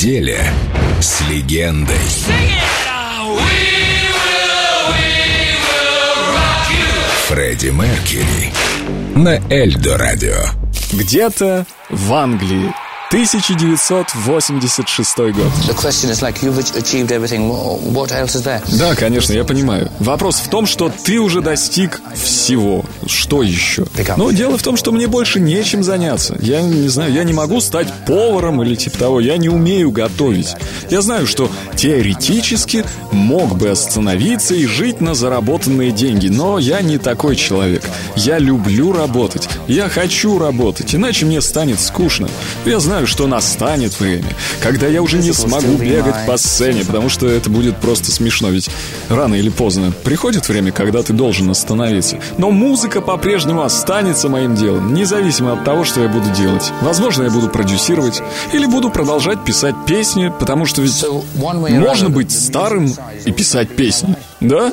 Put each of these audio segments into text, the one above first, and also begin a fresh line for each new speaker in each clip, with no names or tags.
неделе с легендой. Фредди Меркьюри на Эльдо Радио.
Где-то в Англии 1986 год. Да, конечно, я понимаю. Вопрос в том, что ты уже достиг всего. Что еще? Но дело в том, что мне больше нечем заняться. Я не знаю, я не могу стать поваром или типа того. Я не умею готовить. Я знаю, что теоретически мог бы остановиться и жить на заработанные деньги, но я не такой человек. Я люблю работать. Я хочу работать, иначе мне станет скучно. Я знаю, знаю, что настанет время, когда я уже не смогу бегать по сцене, потому что это будет просто смешно, ведь рано или поздно приходит время, когда ты должен остановиться. Но музыка по-прежнему останется моим делом, независимо от того, что я буду делать. Возможно, я буду продюсировать или буду продолжать писать песни, потому что ведь можно быть старым и писать песни, да?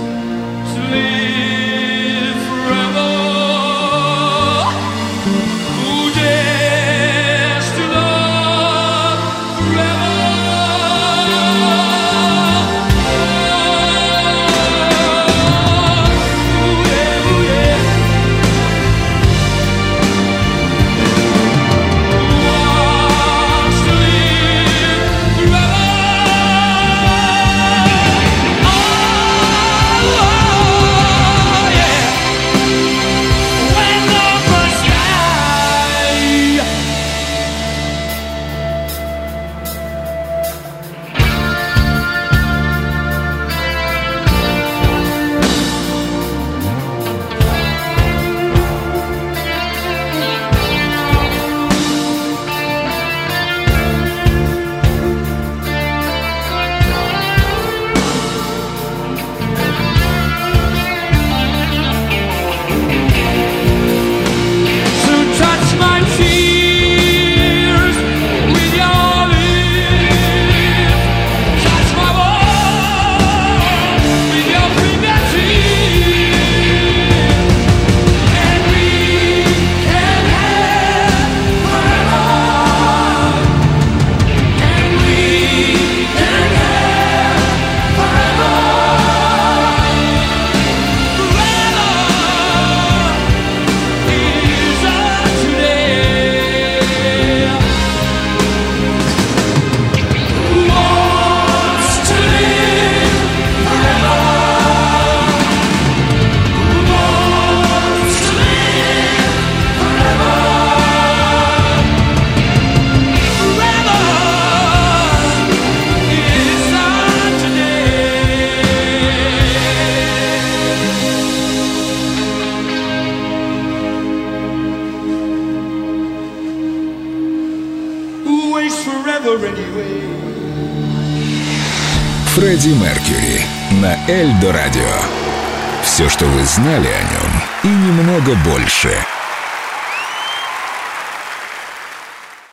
Фредди Меркьюри на Эльдо Радио. Все, что вы знали о нем, и немного больше –